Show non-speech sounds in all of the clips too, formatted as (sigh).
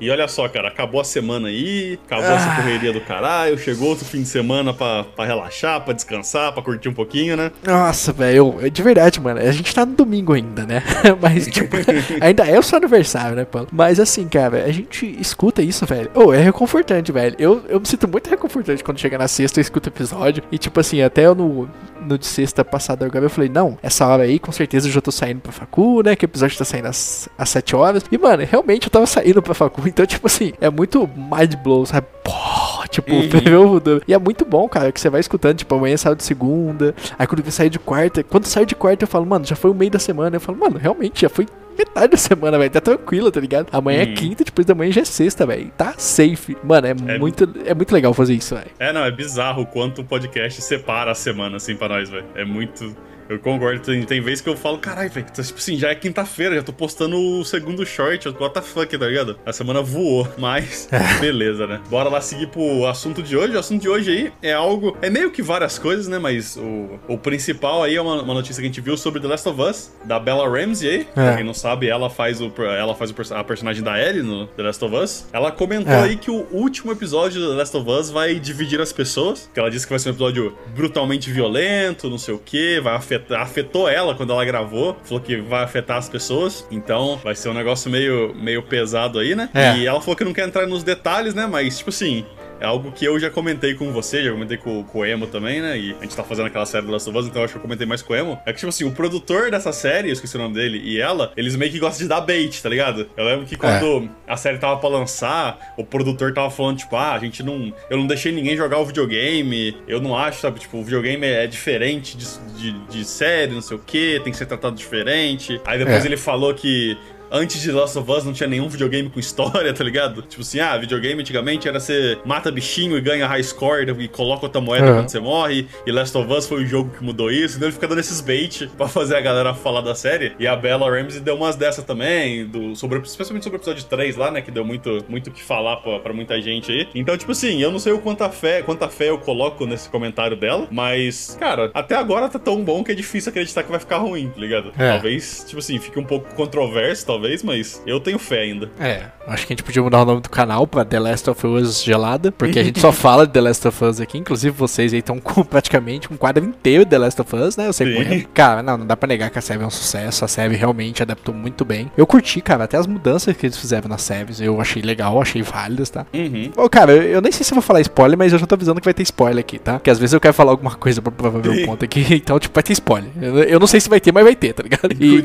E olha só, cara, acabou a semana aí, acabou ah. essa correria do caralho, chegou outro fim de semana pra, pra relaxar, pra descansar, pra curtir um pouquinho, né? Nossa, velho, de verdade, mano, a gente tá no domingo ainda, né? (laughs) Mas, tipo, (laughs) ainda é o seu aniversário, né, Paulo? Mas assim, cara, a gente escuta isso, velho. Ô, oh, é reconfortante, velho. Eu, eu me sinto muito reconfortante quando chega na sexta e escuto o episódio. E, tipo assim, até eu no, no de sexta passada agora eu falei, não, essa hora aí, com certeza eu já tô saindo pra facu, né? Que o episódio tá saindo às, às 7 horas. E, mano, realmente eu tava saindo pra facu (laughs) então, tipo assim, é muito mind blow, sabe? Pô, tipo, uhum. (laughs) E é muito bom, cara, que você vai escutando, tipo, amanhã saiu de segunda, aí quando você sair de quarta, quando sai de quarta eu falo, mano, já foi o meio da semana. Eu falo, mano, realmente, já foi metade da semana, velho. Tá tranquilo, tá ligado? Amanhã é uhum. quinta, depois da manhã já é sexta, velho. Tá safe. Mano, é, é, muito, é muito legal fazer isso, velho. É, não, é bizarro o quanto o podcast separa a semana, assim, pra nós, velho. É muito. Eu concordo, tem, tem vezes que eu falo, caralho, velho, tá, tipo assim, já é quinta-feira, já tô postando o segundo short, what the fuck, tá ligado? A semana voou, (laughs) mas beleza, né? Bora lá seguir pro assunto de hoje. O assunto de hoje aí é algo, é meio que várias coisas, né? Mas o, o principal aí é uma, uma notícia que a gente viu sobre The Last of Us, da Bella Ramsey aí. É. Pra quem não sabe, ela faz, o, ela faz o, a personagem da Ellie no The Last of Us. Ela comentou é. aí que o último episódio do The Last of Us vai dividir as pessoas, que ela disse que vai ser um episódio brutalmente violento, não sei o que, vai afetar afetou ela quando ela gravou. Falou que vai afetar as pessoas. Então vai ser um negócio meio, meio pesado aí, né? É. E ela falou que não quer entrar nos detalhes, né? Mas, tipo assim, é algo que eu já comentei com você, já comentei com, com o Emo também, né? E a gente tá fazendo aquela série do Last of Us, então eu acho que eu comentei mais com o Emo. É que, tipo assim, o produtor dessa série, eu esqueci o nome dele, e ela, eles meio que gostam de dar bait, tá ligado? Eu lembro que quando é. a série tava pra lançar, o produtor tava falando, tipo, ah, a gente não. Eu não deixei ninguém jogar o videogame, eu não acho, sabe? Tipo, o videogame é diferente de, de, de série, não sei o que, tem que ser tratado diferente. Aí depois é. ele falou que antes de Last of Us não tinha nenhum videogame com história, (laughs) tá ligado? Tipo assim, ah, videogame antigamente era você mata bichinho e ganha high score e coloca outra moeda uhum. quando você morre. E Last of Us foi o jogo que mudou isso. Então ele fica dando esses bait pra fazer a galera falar da série. E a Bella Ramsey deu umas dessa também, do, sobre, especialmente sobre o episódio 3 lá, né? Que deu muito muito que falar pra, pra, muita gente aí. Então, tipo assim, eu não sei o quanta fé, quanta fé eu coloco nesse comentário dela, mas, cara, até agora tá tão bom que é difícil acreditar que vai ficar ruim, tá ligado? É. Talvez, tipo assim, fique um pouco controverso, talvez talvez, mas eu tenho fé ainda. É, acho que a gente podia mudar o nome do canal pra The Last of Us Gelada, porque a gente só (laughs) fala de The Last of Us aqui, inclusive vocês aí estão (laughs) com praticamente um quadro inteiro de The Last of Us, né? Eu sei muito. Cara, não, não dá pra negar que a série é um sucesso, a série realmente adaptou muito bem. Eu curti, cara, até as mudanças que eles fizeram nas séries, eu achei legal, achei válidas, tá? Uhum. Ô, cara, eu, eu nem sei se eu vou falar spoiler, mas eu já tô avisando que vai ter spoiler aqui, tá? Porque às vezes eu quero falar alguma coisa pra, ver um ponto aqui, (laughs) então, tipo, vai ter spoiler. Eu, eu, não sei se vai ter, mas vai ter, tá ligado? E,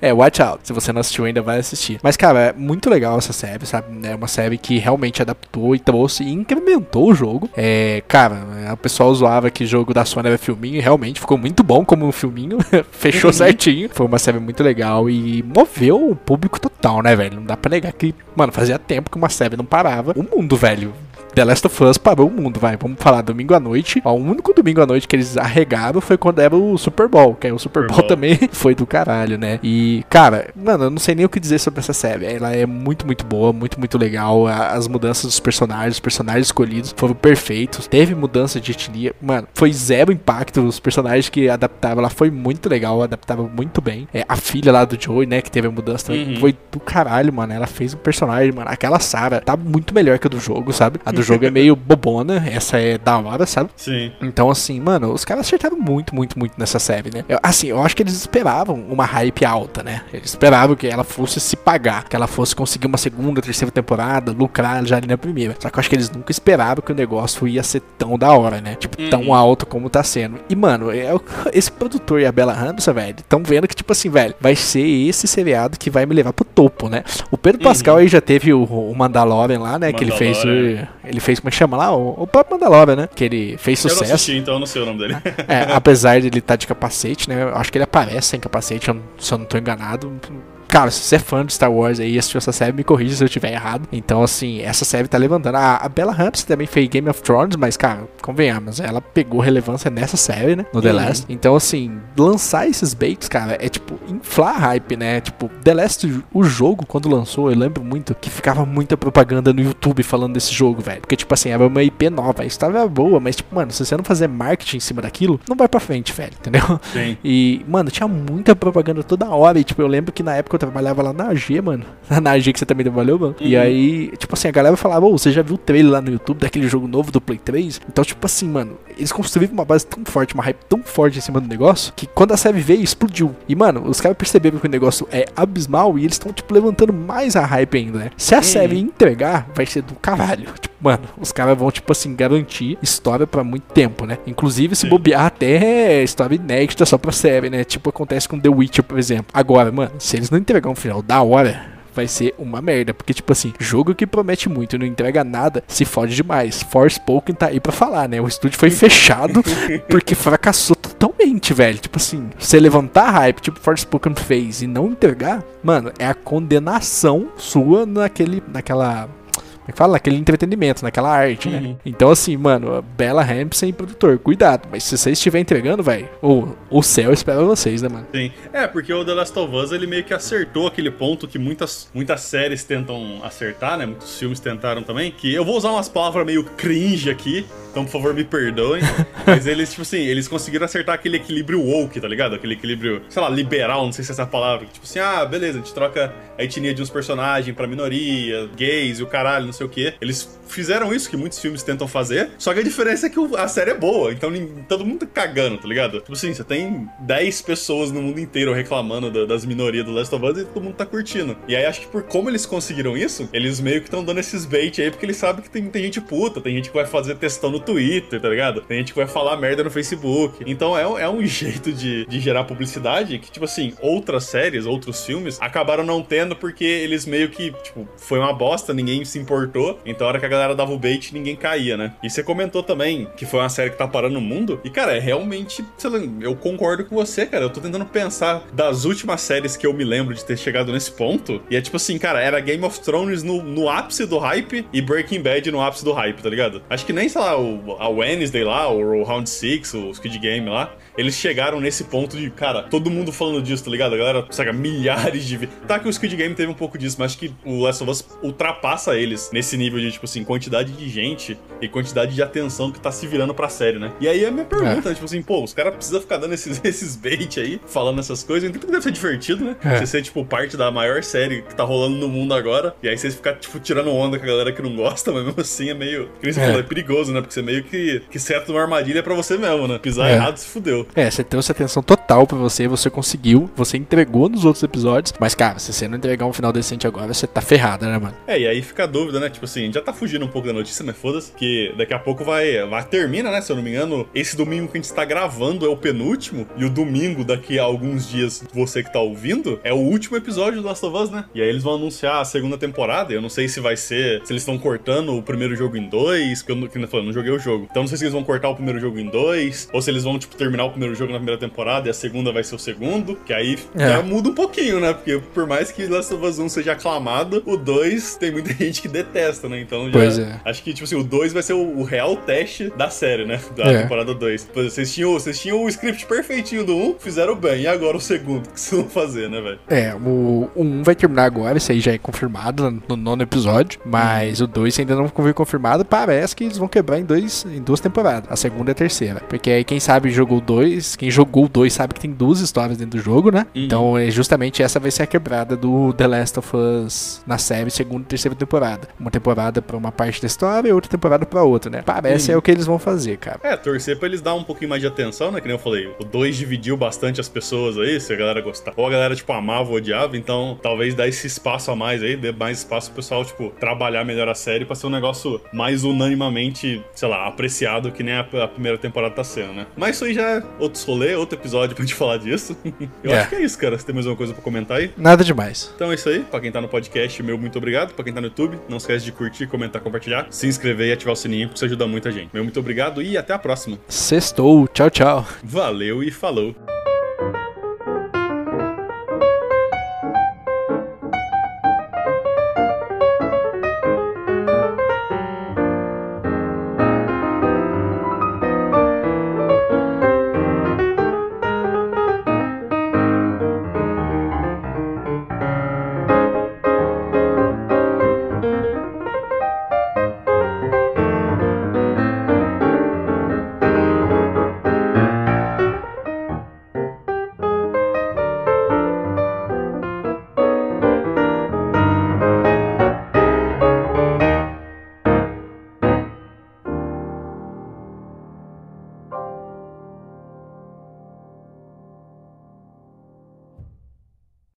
é, watch out. Se você não assistiu ainda, vai assistir. Mas, cara, é muito legal essa série, sabe? É uma série que realmente adaptou e trouxe e incrementou o jogo. É, cara, o pessoal zoava que o jogo da Sony era filminho e realmente ficou muito bom como um filminho. (laughs) Fechou certinho. Foi uma série muito legal e moveu o público total, né, velho? Não dá pra negar que, mano, fazia tempo que uma série não parava. O mundo, velho, The Last of Us parou o mundo, vai. Vamos falar domingo à noite. Ó, o único domingo à noite que eles arregaram foi quando era o Super Bowl, que aí o Super, Super Bowl, Bowl também (laughs) foi do caralho, né? E, cara, mano, eu não sei nem o que dizer sobre essa série. Ela é muito, muito boa, muito, muito legal. As mudanças dos personagens, os personagens escolhidos foram perfeitos. Teve mudança de etnia. Mano, foi zero impacto. Os personagens que adaptavam lá foi muito legal, adaptava muito bem. É, a filha lá do Joey, né, que teve a mudança também, uhum. foi do caralho, mano. Ela fez um personagem, mano. Aquela Sarah tá muito melhor que a do jogo, sabe? A do jogo é meio bobona, essa é da hora, sabe? Sim. Então, assim, mano, os caras acertaram muito, muito, muito nessa série, né? Eu, assim, eu acho que eles esperavam uma hype alta, né? Eles esperavam que ela fosse se pagar, que ela fosse conseguir uma segunda, terceira temporada, lucrar já ali na primeira. Só que eu acho que eles nunca esperavam que o negócio ia ser tão da hora, né? Tipo, uhum. tão alto como tá sendo. E, mano, é, (laughs) esse produtor e a Bella Ramsey, velho, estão vendo que, tipo assim, velho, vai ser esse seriado que vai me levar pro topo, né? O Pedro Pascal uhum. aí já teve o, o Mandalorian lá, né? Que ele fez. Ele fez como é que chama lá? O, o próprio Mandalorian, né? Que ele fez sucesso. Eu não assisti, então eu não sei o nome dele. É, apesar de ele estar tá de capacete, né? Eu acho que ele aparece sem capacete, se eu não tô enganado cara, se você é fã de Star Wars aí e assistiu essa série, me corrija se eu estiver errado. Então, assim, essa série tá levantando. A, a Bella Ramsey também fez Game of Thrones, mas, cara, convenhamos, ela pegou relevância nessa série, né? No The Uhum. Last. Então, assim, lançar esses baits, cara, é tipo inflar a hype, né? Tipo, The Last, o jogo, quando lançou, eu lembro muito que ficava muita propaganda no YouTube falando desse jogo, velho. Porque, tipo assim, era uma IP nova, a história era boa, mas, tipo, mano, se você não fazer marketing em cima daquilo, não vai pra frente, velho, entendeu? Sim. E, mano, tinha muita propaganda toda hora. E, tipo, eu lembro que na época eu trabalhava lá na AG, mano. (laughs) Na AG que você também trabalhou, mano. E Uhum. aí, tipo assim, a galera falava, ô, você já viu o trailer lá no YouTube daquele jogo novo do Play 3? Então, tipo assim, mano, eles construíram uma base tão forte, uma hype tão forte em cima do negócio, que quando a série veio, explodiu. E, mano, os caras perceberam que o negócio é abismal e eles estão, tipo, levantando mais a hype ainda, né? Se a série entregar, vai ser do caralho. Tipo, mano, os caras vão, tipo assim, garantir história pra muito tempo, né? Inclusive, se bobear até história inédita só pra série, né? Tipo, acontece com The Witcher, por exemplo. Agora, mano, se eles não entregar um final da hora, vai ser uma merda. Porque, tipo assim, jogo que promete muito e não entrega nada, se fode demais. Forspoken tá aí pra falar, né? O estúdio foi (laughs) fechado porque fracassou totalmente, velho. Tipo assim, você levantar a hype, tipo Forspoken fez, e não entregar, mano, é a condenação sua naquele, naquela... É que fala? Naquele entretenimento, naquela arte, né? Uhum. Então, assim, mano, a Bella Ramsey, produtor, cuidado. Mas se você estiver entregando, velho, o, o céu espera vocês, né, mano? Sim. É, porque o The Last of Us ele meio que acertou aquele ponto que muitas, muitas séries tentam acertar, né? Muitos filmes tentaram também. Que eu vou usar umas palavras meio cringe aqui, então por favor me perdoem. (laughs) mas eles, tipo assim, eles conseguiram acertar aquele equilíbrio woke, tá ligado? Aquele equilíbrio, sei lá, liberal, não sei se é essa palavra. Tipo assim, ah, beleza, a gente troca a etnia de uns personagens pra minoria, gays e o caralho, não sei o quê. Eles fizeram isso que muitos filmes tentam fazer, só que a diferença é que a série é boa, então todo mundo tá cagando, tá ligado? Tipo assim, você tem 10 pessoas no mundo inteiro reclamando da- das minorias do Last of Us e todo mundo tá curtindo. E aí acho que por como eles conseguiram isso, eles meio que estão dando esses bait aí, porque eles sabem que tem, tem gente puta, tem gente que vai fazer textão no Twitter, tá ligado? Tem gente que vai falar merda no Facebook. Então é, é um (laughs) jeito de, de gerar publicidade que, tipo assim, outras séries, outros filmes acabaram não tendo porque eles meio que, tipo, foi uma bosta, ninguém se importou. Então a hora que a galera dava o bait, ninguém caía, né? E você comentou também que foi uma série que tá parando o mundo. E, cara, é realmente, sei lá, eu concordo com você, cara. Eu tô tentando pensar das últimas séries que eu me lembro de ter chegado nesse ponto. E é tipo assim, cara, era Game of Thrones no, no ápice do hype e Breaking Bad no ápice do hype, tá ligado? Acho que nem, sei lá, o, a Wednesday lá, o Round 6, o Squid Game lá, eles chegaram nesse ponto de, cara, todo mundo falando disso, tá ligado? A galera, saca, milhares de. Tá que o Squid Game teve um pouco disso, mas acho que o Last of Us ultrapassa eles nesse nível de, tipo assim, quantidade de gente e quantidade de atenção que tá se virando pra série, né? E aí a minha pergunta, é. tipo assim, pô, os caras precisam ficar dando esses, (laughs) esses bait aí, falando essas coisas, então deve ser divertido, né? É. Você ser, tipo, parte da maior série que tá rolando no mundo agora, e aí vocês ficar, tipo, tirando onda com a galera que não gosta, (laughs) mas mesmo assim é meio. Que nem você É. falou, é perigoso, né? Porque você meio que, que seta uma armadilha pra você mesmo, né? Pisar É. errado se fudeu. É, você trouxe atenção total pra você, você conseguiu, você entregou nos outros episódios. Mas, cara, se você não entregar um final decente agora, você tá ferrada, né, mano? É, e aí fica a dúvida, né? Tipo assim, já tá fugindo um pouco da notícia, mas foda-se, que daqui a pouco vai, vai. Termina, né? Se eu não me engano, esse domingo que a gente tá gravando é o penúltimo, e o domingo, daqui a alguns dias, você que tá ouvindo, é o último episódio do Last of Us, né? E aí eles vão anunciar a segunda temporada. Eu não sei se vai ser. Se eles estão cortando o primeiro jogo em dois, porque eu não, que eu não joguei o jogo. Então não sei se eles vão cortar o primeiro jogo em dois, ou se eles vão, tipo, terminar o primeiro jogo na primeira temporada e a segunda vai ser o segundo, que aí É. já muda um pouquinho, né? Porque por mais que Last of Us 1 seja aclamado, o 2 tem muita (laughs) gente que detesta, né? Então já. É. Acho que, tipo assim, o 2 vai ser o, o real teste da série, né? Da É. temporada 2. Por exemplo, Vocês tinham, vocês tinham o script perfeitinho do 1, fizeram bem. E agora o segundo? (laughs) O que vocês vão fazer, né, velho? É, o, o 1 vai terminar agora, esse aí já é confirmado no, no nono episódio. Mas o 2 ainda não foi confirmado. Parece que eles vão quebrar em, dois, em duas temporadas. A segunda e a terceira. Porque aí quem sabe jogou o 2, quem jogou o 2 sabe que tem duas histórias dentro do jogo, né? Uhum. Então é justamente essa vai ser a quebrada do The Last of Us na série, segunda e terceira temporada. Uma temporada pra uma parte da história e outra temporada pra outra, né? Parece Uhum. é o que eles vão fazer, cara. É, torcer pra eles dar um pouquinho mais de atenção, né? Que nem eu falei, o 2 dividiu bastante as pessoas aí, se a galera gostar. Ou a galera, tipo, amava ou odiava, então talvez dar esse espaço a mais aí, dê mais espaço pro pessoal, tipo, trabalhar melhor a série pra ser um negócio mais unanimamente, sei lá, apreciado que nem a, a primeira temporada tá sendo, né? Mas isso aí já é outros rolê, outro episódio pra gente falar disso. (laughs) eu É. acho que é isso, cara. Você tem mais alguma coisa pra comentar aí? Nada demais. Então é isso aí. Pra quem tá no podcast, meu muito obrigado. Pra quem tá no YouTube, não esquece de curtir, comentar, compartilhar, se inscrever e ativar o sininho, porque isso ajuda muito a gente. Meu muito obrigado e até a próxima. Sextou. Tchau, tchau. Valeu e falou!